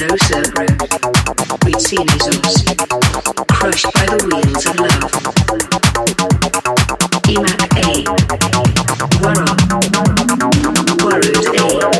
no-serve. We'd seen crushed by the wheels of love. EMAC A, Warra, Warroad A.